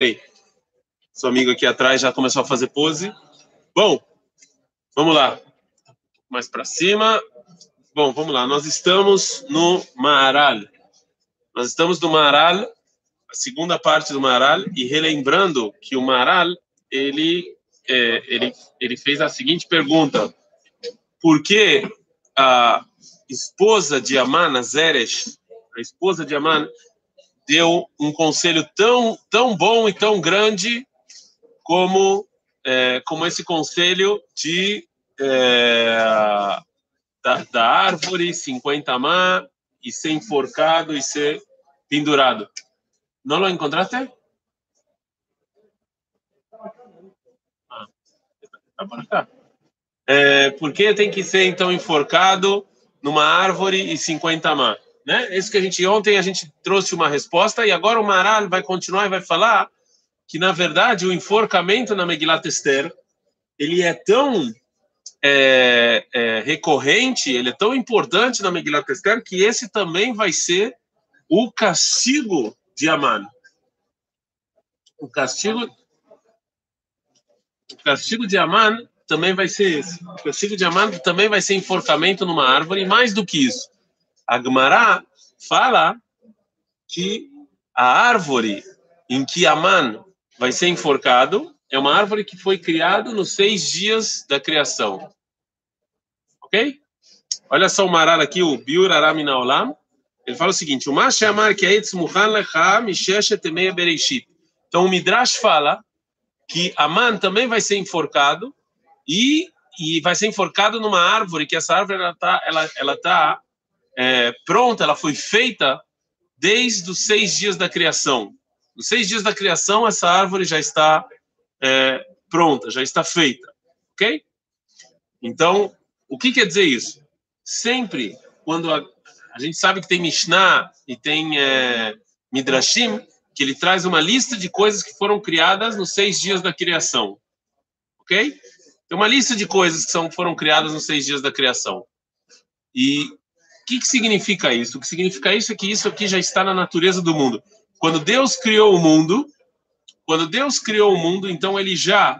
Ei, seu amigo aqui atrás já começou a fazer pose. Bom, vamos lá. Mais para cima. Bom, vamos lá. Nós estamos no Maharal. Nós estamos no Maharal, a segunda parte do Maharal, e relembrando que o Maharal, ele, é, ele, ele fez a seguinte pergunta. Por que a esposa de Aman, Zeresh, a esposa de Aman, deu um conselho tão, tão bom e tão grande como, é, como esse conselho de é, da, da, árvore 50 má e ser enforcado e ser pendurado. Não lo encontraste? Ah, tá por. É, por que tem que ser então enforcado numa árvore e 50 má? Né? Isso que a gente ontem a gente trouxe uma resposta e agora o Maral vai continuar e vai falar que na verdade o enforcamento na Megilat Esther ele é tão é, é, recorrente, ele é tão importante na Megilat Esther que esse também vai ser o castigo de Aman. O castigo, o castigo de Aman também vai ser esse. O castigo de Aman também vai ser enforcamento numa árvore, mais do que isso. A Gemara fala que a árvore em que Aman vai ser enforcado é uma árvore que foi criada nos seis dias da criação. Ok? Olha só o Maral aqui, o Biur Aramina Olam. Ele fala o seguinte: o Mashamar que Eitz Muhan Lecha Misheshet Meia. Então o Midrash fala que Aman também vai ser enforcado e, e vai ser enforcado numa árvore, que essa árvore ela está ela, ela tá é, pronta, ela foi feita desde os seis dias da criação. Nos seis dias da criação, essa árvore já está é, pronta, já está feita. Ok? Então, o que quer dizer isso? Sempre, quando a, a gente sabe que tem Mishnah e tem é, Midrashim, que ele traz uma lista de coisas que foram criadas nos seis dias da criação. Ok? Tem uma lista de coisas que são, foram criadas nos seis dias da criação. E que, que significa isso? O que significa isso é que isso aqui já está na natureza do mundo. Quando Deus criou o mundo, quando Deus criou o mundo, então ele já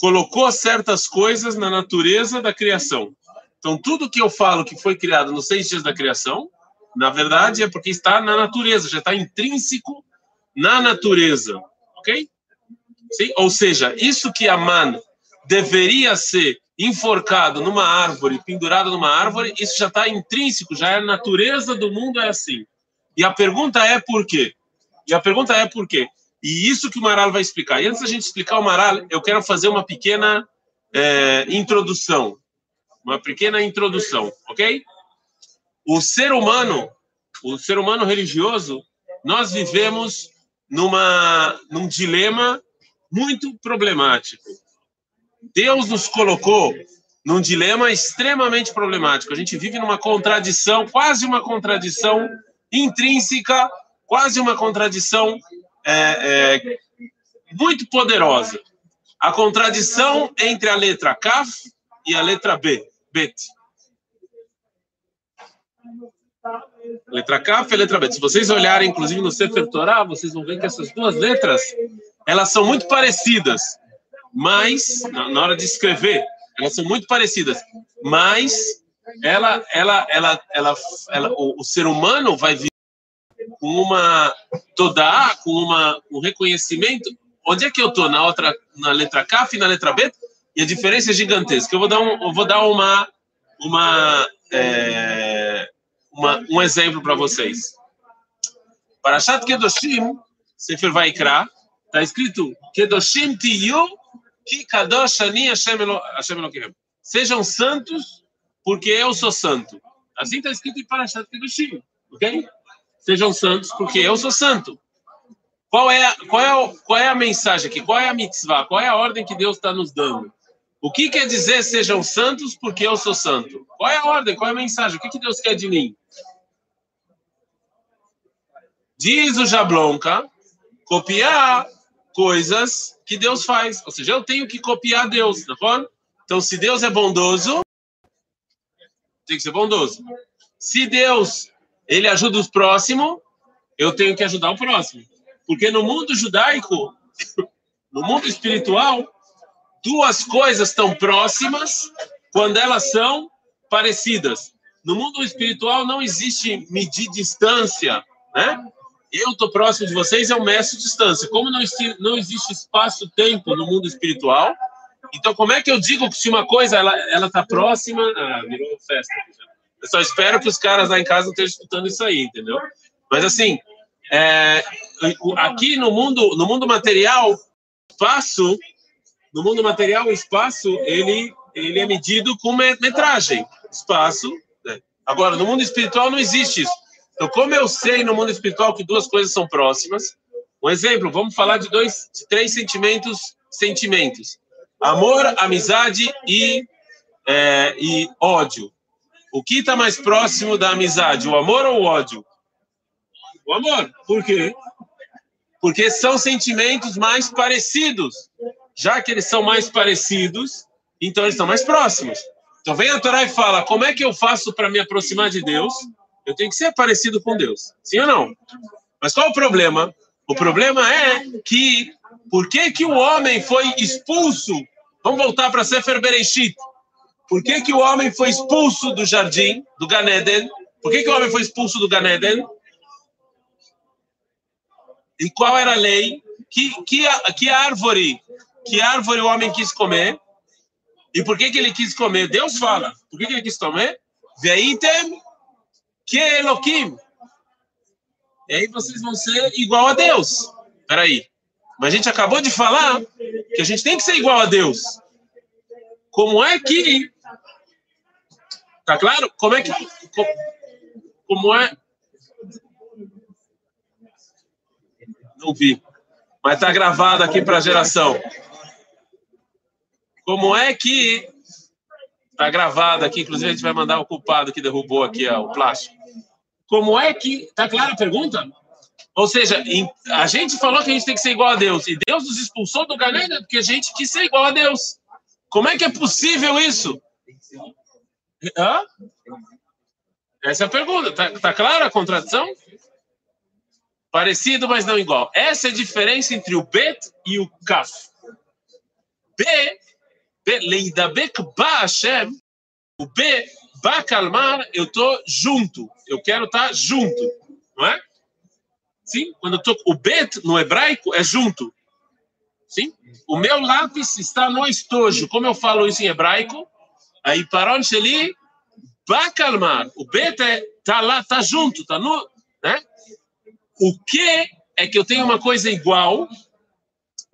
colocou certas coisas na natureza da criação. Então, tudo que eu falo que foi criado nos seis dias da criação, na verdade, é porque está na natureza, já está intrínseco na natureza. Ok? Sim? Ou seja, isso que a man deveria ser enforcado numa árvore, pendurado numa árvore, isso já está intrínseco, já é a natureza do mundo é assim. E a pergunta é por quê? E a pergunta é por quê? E isso que o Maral vai explicar. E antes da gente explicar o Maral, eu quero fazer uma pequena é, introdução. Uma pequena introdução, ok? O ser humano, o ser humano religioso, nós vivemos numa, num dilema muito problemático Deus nos colocou num dilema extremamente problemático. A gente vive numa contradição, quase uma contradição intrínseca, quase uma contradição é, é, muito poderosa. A contradição entre a letra Kaf e a letra B, Bet. Letra Kaf e letra Bet. Se vocês olharem, inclusive, no Sefer Torah, vocês vão ver que essas duas letras, elas são muito parecidas mas na hora de escrever, elas são muito parecidas, mas ela, ela, ela, ela, ela o, o ser humano vai vir com uma toda com uma um reconhecimento. Onde é que eu tô na outra na letra K e na letra B? E a diferença é gigantesca. Eu vou dar um, eu vou dar uma uma, é, uma um exemplo para vocês. Parashat Kedoshim, Sefer Vaikra, está escrito Kedoshim tiyu Sejam santos, porque eu sou santo. Assim está escrito em Parashat Kedoshim, ok? Sejam santos, porque eu sou santo. Qual é, a, qual, é qual é a mensagem aqui? Qual é a mitzvah? Qual é a ordem que Deus está nos dando? O que quer dizer sejam santos porque eu sou santo? Qual é a ordem? Qual é a mensagem? O que, que Deus quer de mim? Diz o Jablonka, copiar coisas que Deus faz. Ou seja, eu tenho que copiar Deus, tá bom? Então, se Deus é bondoso, tem que ser bondoso. Se Deus ele ajuda os próximos, eu tenho que ajudar o próximo. Porque no mundo judaico, no mundo espiritual, duas coisas estão próximas quando elas são parecidas. No mundo espiritual não existe medir distância, né? Eu estou próximo de vocês, eu meço distância. Como não, não existe espaço-tempo no mundo espiritual, então como é que eu digo que se uma coisa ela está próxima? Ah, virou festa. Eu só espero que os caras lá em casa não estejam escutando isso aí, entendeu? Mas assim, é, aqui no mundo no mundo material, espaço no mundo material, o espaço ele ele é medido com metragem, espaço. Né? Agora, no mundo espiritual não existe isso. Então, como eu sei no mundo espiritual que duas coisas são próximas, um exemplo, vamos falar de dois, de três sentimentos, sentimentos: amor, amizade e, é, e ódio. O que está mais próximo da amizade, o amor ou o ódio? O amor. Por quê? Porque são sentimentos mais parecidos. Já que eles são mais parecidos, então eles estão mais próximos. Então vem a Torá e fala: como é que eu faço para me aproximar de Deus? Eu tenho que ser parecido com Deus. Sim ou não? Mas qual o problema? O problema é que por que, que o homem foi expulso? Vamos voltar para Sefer Bereshit. Por que, que o homem foi expulso do jardim, do Ganeden? Por que, que o homem foi expulso do Ganeden? E qual era a lei? Que, que, que árvore que árvore o homem quis comer? E por que, que ele quis comer? Deus fala. Por que, que ele quis comer? Veitem que Elohim. E aí vocês vão ser igual a Deus. Peraí. Mas a gente acabou de falar que a gente tem que ser igual a Deus. Como é que. Tá claro? Como é que. Como é. Não vi. Mas tá gravado aqui para a geração. Como é que Está gravado aqui, inclusive a gente vai mandar o culpado que derrubou aqui ó, o plástico. Como é que. Está clara a pergunta? Ou seja, a gente falou que a gente tem que ser igual a Deus, e Deus nos expulsou do Ganeda porque a gente quis ser igual a Deus. Como é que é possível isso? Hã? Essa é a pergunta. Está tá clara a contradição? Parecido, mas não igual. Essa é a diferença entre o Bet e o Kaf. B Leidabek ba Hashem, o B, ba calmar, eu estou junto. Eu quero estar tá junto, não é? Sim? Quando eu tô, o bet no hebraico é junto. Sim? O meu lápis está no estojo. Como eu falo isso em hebraico? Aí paron sheli ba calmar. O bet é tá lá, tá junto, tá no, né? O que é que eu tenho uma coisa igual,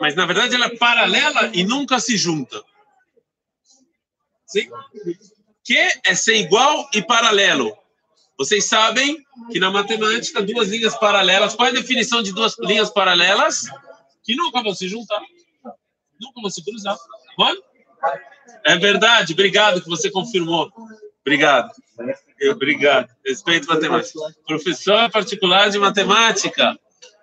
mas na verdade ela é paralela e nunca se junta. Sim? Que é ser igual e paralelo. Vocês sabem que na matemática, duas linhas paralelas, qual é a definição de duas linhas paralelas? Que nunca vão se juntar. Nunca vão se cruzar. Bom? É verdade. Obrigado que você confirmou. Obrigado. Obrigado. Respeito matemática. Professor particular de matemática.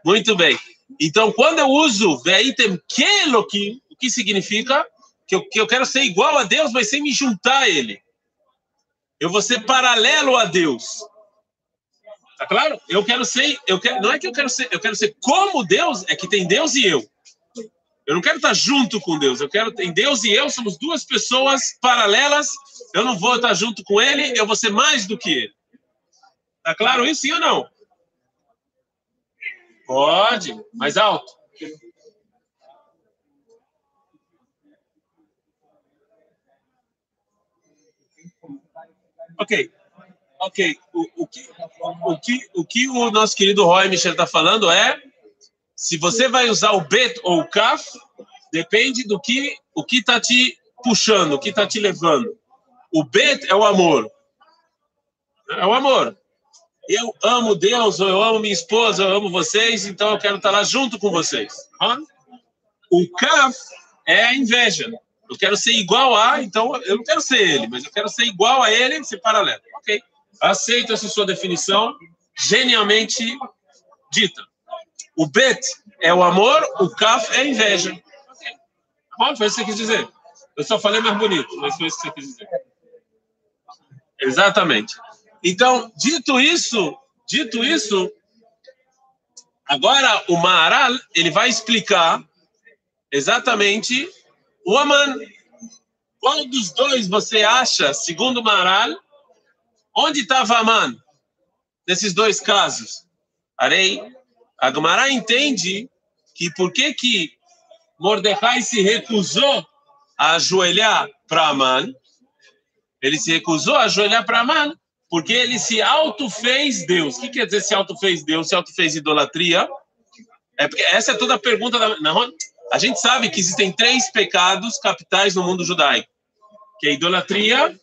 Muito bem. Então, quando eu uso veitem kelokim, o que significa? Que eu, que eu quero ser igual a Deus, mas sem me juntar a Ele. Eu vou ser paralelo a Deus. Tá claro? Eu quero ser, eu quero, não é que eu quero ser, eu quero ser como Deus, é que tem Deus e eu. Eu não quero estar junto com Deus, eu quero em Deus e eu somos duas pessoas paralelas. Eu não vou estar junto com ele, eu vou ser mais do que ele. Tá claro isso sim ou não? Pode, mais alto. Ok. Ok. O, o, que, o, que, o que o nosso querido Roy Michel está falando é se você vai usar o bet ou o kaf, depende do que o que está te puxando, o que está te levando. O bet é o amor. É o amor. Eu amo Deus, eu amo minha esposa, eu amo vocês, então eu quero estar lá junto com vocês. O kaf é a inveja. Eu quero ser igual a, então eu não quero ser ele, mas eu quero ser igual a ele, ser paralelo. Ok. Aceito essa sua definição, genialmente dita. O bet é o amor, o kaf é a inveja. Okay. Bom, foi isso que você quis dizer. Eu só falei mais bonito, mas foi isso que você quis dizer. Exatamente. Então, dito isso, dito isso, Agora, o Maharal, ele vai explicar exatamente o Aman. Qual dos dois você acha, segundo o Maharal, onde estava Aman? Nesses dois casos. Arei, a entende que por que que Mordecai se recusou a ajoelhar para Aman? Ele se recusou a ajoelhar para Aman porque ele se auto-fez Deus. O que quer dizer se auto-fez Deus? Se auto-fez idolatria? É porque essa é toda a pergunta da. Não, a gente sabe que existem três pecados capitais no mundo judaico, que é idolatria,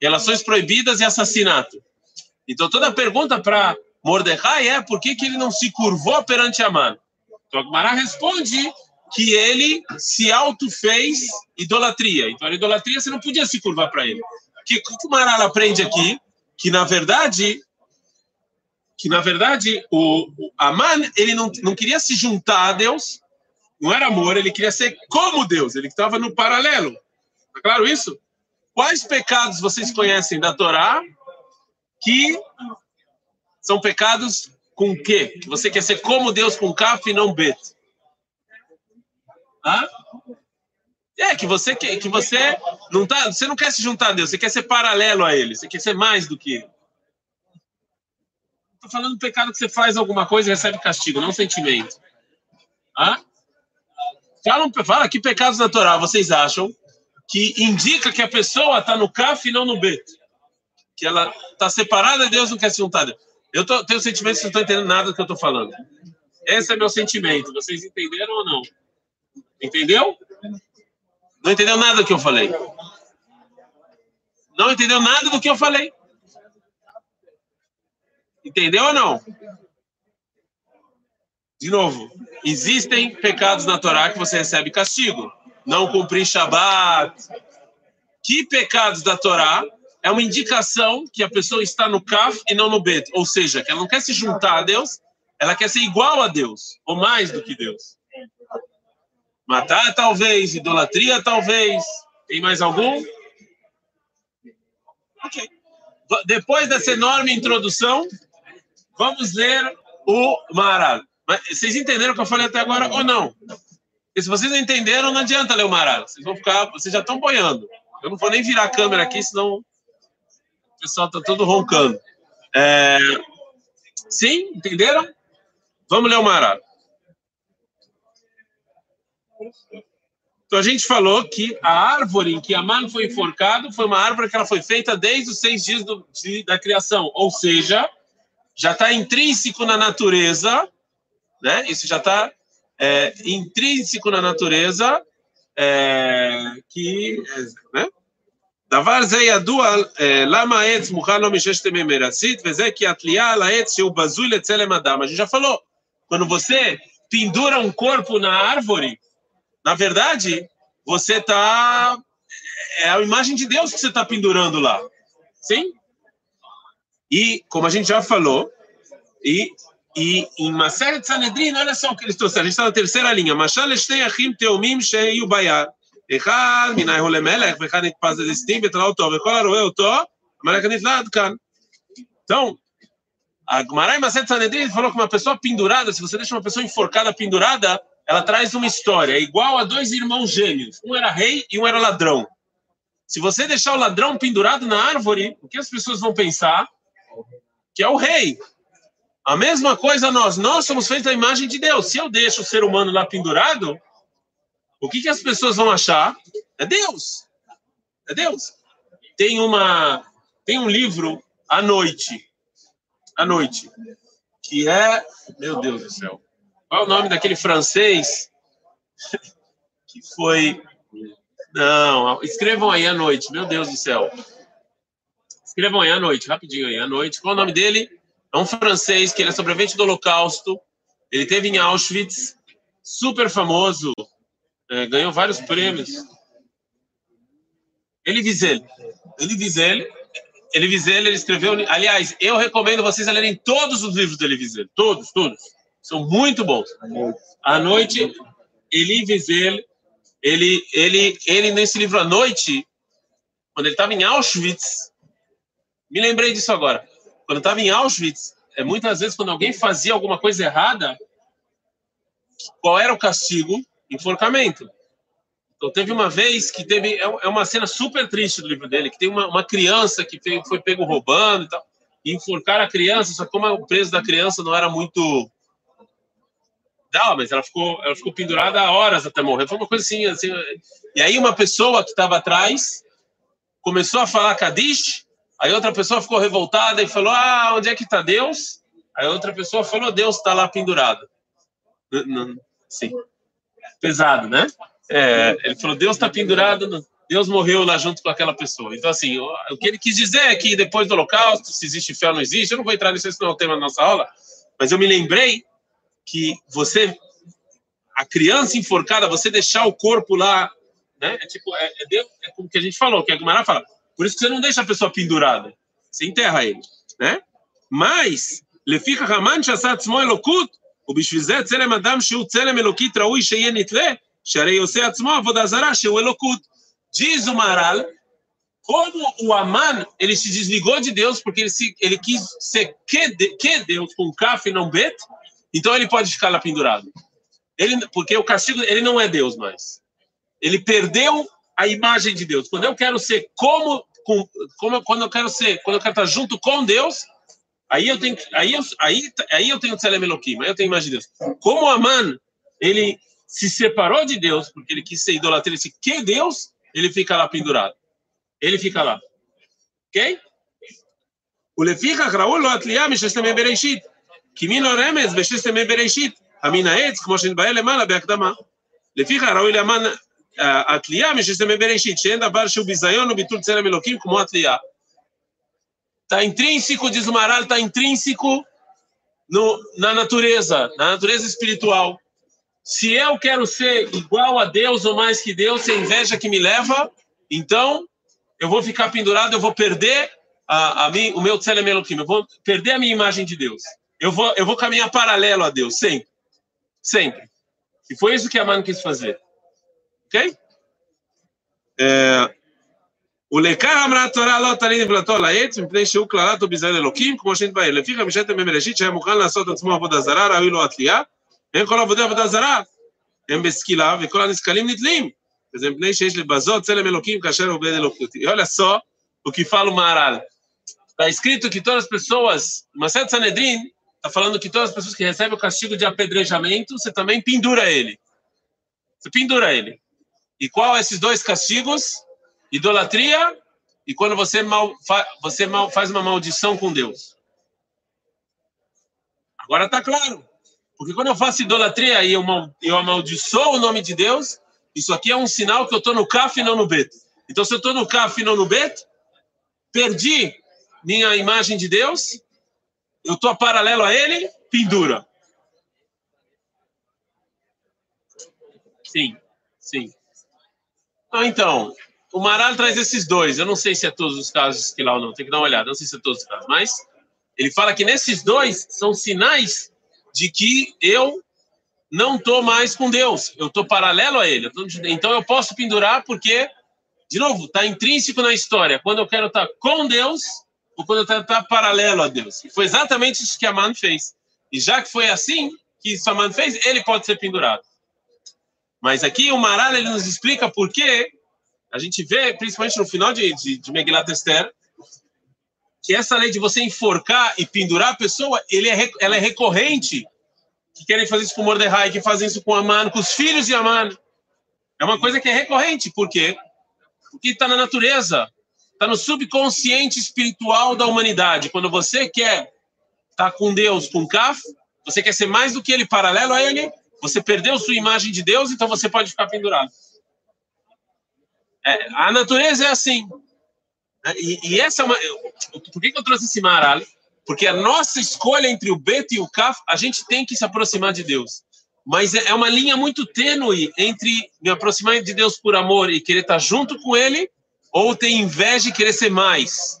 relações proibidas e assassinato. Então toda pergunta para Mordecai é por que, que ele não se curvou perante Amã? Então Agmará responde que ele se auto-fez idolatria. Então a idolatria você não podia se curvar para ele. O que, que o Maral aprende aqui? Que na verdade que na verdade o, o Aman ele não, não queria se juntar a Deus, não era amor, ele queria ser como Deus, ele estava no paralelo. Tá claro isso? Quais pecados vocês conhecem da Torá que são pecados com quê? Que você quer ser como Deus com kaf e não bet. Hã? É que você que, que você não tá, você não quer se juntar a Deus, você quer ser paralelo a ele, você quer ser mais do que. Estou falando do pecado que você faz alguma coisa e recebe castigo, não sentimento. Hã? Fala, fala que pecados naturais vocês acham que indica que a pessoa está no CAF e não no B. Que ela está separada de Deus não quer se juntar. Eu tô, tenho sentimento que não estou entendendo nada do que eu estou falando. Esse é meu sentimento. Vocês entenderam ou não? Entendeu? Não entendeu nada do que eu falei. Não entendeu nada do que eu falei. Entendeu ou não? De novo, existem pecados na Torá que você recebe castigo. Não cumprir Shabat. Que pecados da Torá é uma indicação que a pessoa está no Kaf e não no Bet. Ou seja, que ela não quer se juntar a Deus, ela quer ser igual a Deus, ou mais do que Deus. Matar, talvez. Idolatria, talvez. Tem mais algum? Ok. Depois dessa enorme introdução, Vamos ler o Maral. Vocês entenderam o que eu falei até agora ou não? Porque se vocês não entenderam, não adianta ler. Vocês vão ficar, vocês já estão boiando. Eu não vou nem virar a câmera aqui, senão o pessoal está todo roncando. É... Sim, entenderam? Vamos ler. Então a gente falou que a árvore em que Aman foi enforcado foi uma árvore que ela foi feita desde os seis dias do, de, da criação, ou seja, já está intrínseco na natureza, né? Isso já está é, intrínseco na natureza, é, que, né? דבר זה ידוע, למה העץ מוכן לו מששת ימי מרצית, וזה כי התלייה על העץ שהוא בזוי לצלם אדם. A gente já falou, quando você pendura um corpo na árvore, na verdade, você está... É a imagem de Deus que você está pendurando lá. Sim? E, como a gente já falou, e, e em Maseret Sanedrin, olha só o que eles trouxeram. A gente está na terceira linha. Mashal Shtei Achim Teomim Sheyu Bayar. אחד מן ההוא למלך, ואחד נתפס לליסטים ותלה אותו, וכל הרואה אותו, המלך נתלה עד כאן. Então, a Gemara em Maseret Sanedrin falou que uma pessoa pendurada, se você deixa uma pessoa enforcada pendurada, ela traz uma história, é igual a dois irmãos gêmeos. Um era rei e um era ladrão. Se você deixar o ladrão pendurado na árvore, o que as pessoas vão pensar? Que é o rei. A mesma coisa nós, nós somos feitos à imagem de Deus. Se eu deixo o ser humano lá pendurado, o que, que as pessoas vão achar? É Deus. É Deus. Tem uma, tem um livro à noite, à noite, que é, meu Deus do céu, qual é o nome daquele francês que foi não, escrevam aí à noite, meu Deus do céu. Escrevam aí à noite, rapidinho aí, à noite. Qual é o nome dele? É um francês que ele é sobrevivente do Holocausto. Ele teve em Auschwitz, super famoso, é, ganhou vários prêmios. Ele Wiesel. Ele Wiesel, ele Wiesel, ele escreveu. Aliás, eu recomendo vocês a lerem todos os livros do Elie Wiesel, todos, todos. São muito bons. À noite, Elie Wiesel, ele, ele, ele nesse livro à noite, quando ele estava em Auschwitz, me lembrei disso agora. Quando estava em Auschwitz, é muitas vezes quando alguém fazia alguma coisa errada, qual era o castigo? Enforcamento. Então teve uma vez que teve é, é uma cena super triste do livro dele, que tem uma, uma criança que foi, foi pego roubando e tal, e enforcaram a criança, só que como o preço da criança não era muito não, mas ela ficou, ela ficou pendurada horas até morrer. Foi uma coisa assim, assim. E aí uma pessoa que estava atrás começou a falar Kadish, aí outra pessoa ficou revoltada e falou: Ah, onde é que está Deus? Aí outra pessoa falou: Deus está lá pendurado. Sim. Pesado, né? É, ele falou: Deus está pendurado, Deus morreu lá junto com aquela pessoa. Então, assim, o, que ele quis dizer é que depois do Holocausto, se existe fé ou não existe, eu não vou entrar nisso, esse não é o tema da nossa aula, mas eu me lembrei que você, a criança enforcada, você deixar o corpo lá, né? É tipo, é, é, é como que a gente falou, que a Gumará fala. Por isso que você não deixa a pessoa pendurada, você enterra ele, né? Mas, לפיכך המן שעשה עצמו אלוקות, ובשביל זה צלם אדם שהוא צלם אלוקית ראוי שיהיה נתלה, שהרי עושה עצמו עבודה זרה שהוא אלוקות. Diz o Maral, como o Aman, ele se desligou de Deus porque ele, se, ele quis ser que, que Deus, com Kaf e não Bet, então ele pode ficar lá pendurado. Ele, porque o castigo, ele não é Deus mais. Ele perdeu a imagem de Deus. Quando eu quero ser como, com, como quando eu quero ser, quando eu quero estar junto com Deus, aí eu tenho, aí eu, aí, aí eu tenho Tzelem Elohim, aí eu tenho imagem de Deus. Como Aman, ele se separou de Deus porque ele quis ser idolatrado, ele disse que Deus, ele fica lá pendurado. Ele fica lá. Ok? ולפיכך ראו לו התלייה מששת ימי בראשית, כי מן הרמז בששת ימי בראשית, המין העץ, כמו שנתבהר למעלה בהקדמה. לפיכך ראוי לאמן התלייה מששת ימי בראשית, שאין דבר שהוא ביזיון וביטול צלם אלוקים כמו התלייה. Está intrínseco, diz o Maral, está intrínseco no, na natureza, na natureza espiritual. Se eu quero ser igual a Deus ou mais que Deus, se a inveja que me leva, então eu vou ficar pendurado, eu vou perder a, a mim, o meu Tzelem Elohim, eu vou perder a minha imagem de Deus. Eu vou, eu vou caminhar paralelo a Deus, sempre. Sempre. E foi isso que a mãe quis fazer. Ok? ולעיקר אמרה התורה לא תלין נבלתו על העץ מפני שהוא קללת וביזיון אלוקים כמו שנתבהר. לפיכך בשעת ימי בראשית שהיה מוכן לעשות עצמו עבודה זרה ראוי לו התלייה. אין כל עבודי עבודה זרה הם בסקילה וכל הנסקלים נתלים. וזה מפני שיש לבזות צלם אלוקים כאשר הוא עובד אלוקות. olha só o que fala o Maharal. Está escrito que todas as pessoas, Masset Sanedrin, está falando que todas as pessoas que recebem o castigo de apedrejamento, você também pendura ele. Você pendura ele. E qual esses dois castigos? Idolatria e quando você mal, você mal faz uma maldição com Deus. Agora está claro. Porque quando eu faço idolatria e eu, eu amaldiçoo o nome de Deus, isso aqui é um sinal que eu estou no CAF e não no Bet. Então, se eu estou no CAF e não no Bet, perdi minha imagem de Deus eu estou paralelo a ele, pendura. Sim, sim. Ah, então, o Maral traz esses dois. Eu não sei se é todos os casos que lá ou não, tem que dar uma olhada. Não sei se é todos os casos, mas ele fala que nesses dois são sinais de que eu não estou mais com Deus. Eu estou paralelo a Ele. Então eu posso pendurar porque, de novo, está intrínseco na história. Quando eu quero estar com Deus, ou quando está tá paralelo a Deus. E foi exatamente isso que Aman fez. E já que foi assim que Aman fez, ele pode ser pendurado. Mas aqui o Maral ele nos explica por que a gente vê, principalmente no final de, de, de Megilat Esther, que essa lei de você enforcar e pendurar a pessoa, ele é, ela é recorrente. Que querem fazer isso com Mordecai, que fazem isso com Aman, com os filhos de Aman. É uma coisa que é recorrente. Por quê? Porque está na natureza está no subconsciente espiritual da humanidade. Quando você quer estar tá com Deus, com Kaf, você quer ser mais do que ele, paralelo a ele, você perdeu sua imagem de Deus, então você pode ficar pendurado. É, a natureza é assim. E, e, essa é uma. Por que, que eu trouxe esse maral? Porque a nossa escolha entre o Bet e o Kaf, a gente tem que se aproximar de Deus. Mas é, é uma linha muito tênue entre me aproximar de Deus por amor e querer estar junto com Ele ou tem inveja e querer ser mais.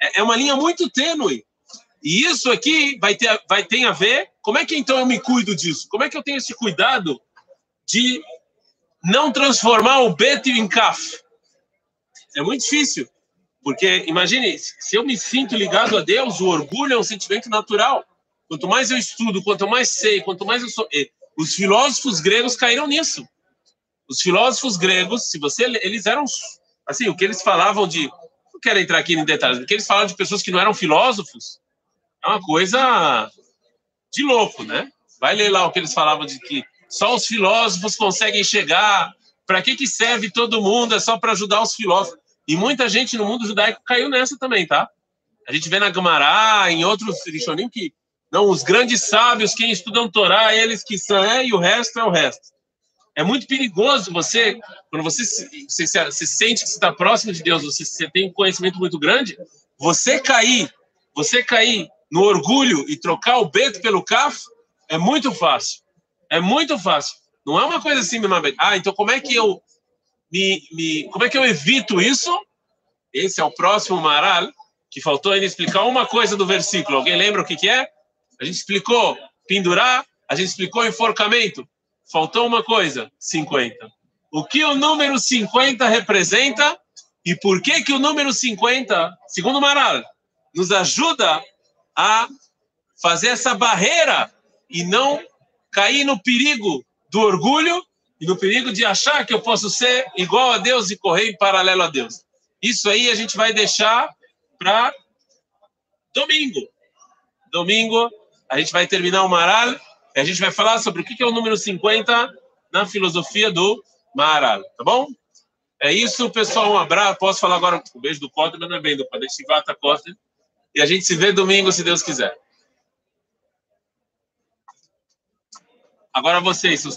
É, é uma linha muito tênue. E isso aqui vai ter, vai ter a ver. Como é que então eu me cuido disso? Como é que eu tenho esse cuidado de não transformar o Beto em Kaf? É muito difícil. Porque, imagine, se eu me sinto ligado a Deus, o orgulho é um sentimento natural. Quanto mais eu estudo, quanto mais sei, quanto mais eu sou. Os filósofos gregos caíram nisso. Os filósofos gregos, se você. Eles eram. Assim, o que eles falavam de. Não quero entrar aqui em detalhes, o que eles falavam de pessoas que não eram filósofos é uma coisa de louco, né? Vai ler lá o que eles falavam de que só os filósofos conseguem chegar. Para que, que serve todo mundo? É só para ajudar os filósofos. E muita gente no mundo judaico caiu nessa também, tá? A gente vê na Gamará, em outros Rishonim, que não, os grandes sábios, quem estudam Torá, eles que são, é, e o resto é o resto. É muito perigoso você, quando você se, você, se sente que está próximo de Deus, você, você tem um conhecimento muito grande, você cair, você cair no orgulho e trocar o beto pelo caf, é muito fácil. É muito fácil. Não é uma coisa assim, meu Ah, então como é que eu me, me, como é que eu evito isso? Esse é o próximo Maral, que faltou ainda explicar uma coisa do versículo. Alguém lembra o que, que é? A gente explicou pendurar, a gente explicou enforcamento. Faltou uma coisa, 50. O que o número 50 representa e por que que o número 50, segundo Maral, nos ajuda a fazer essa barreira e não cair no perigo do orgulho e no perigo de achar que eu posso ser igual a Deus e correr em paralelo a Deus. Isso aí a gente vai deixar para domingo. Domingo a gente vai terminar o Maral e a gente vai falar sobre o que é o número 50 na filosofia do Maral, tá bom? É isso, pessoal. Um abraço. Posso falar agora um beijo do Costa, mas não é bem do Padre Shivata Costa. E a gente se vê domingo, se Deus quiser. Agora vocês, seus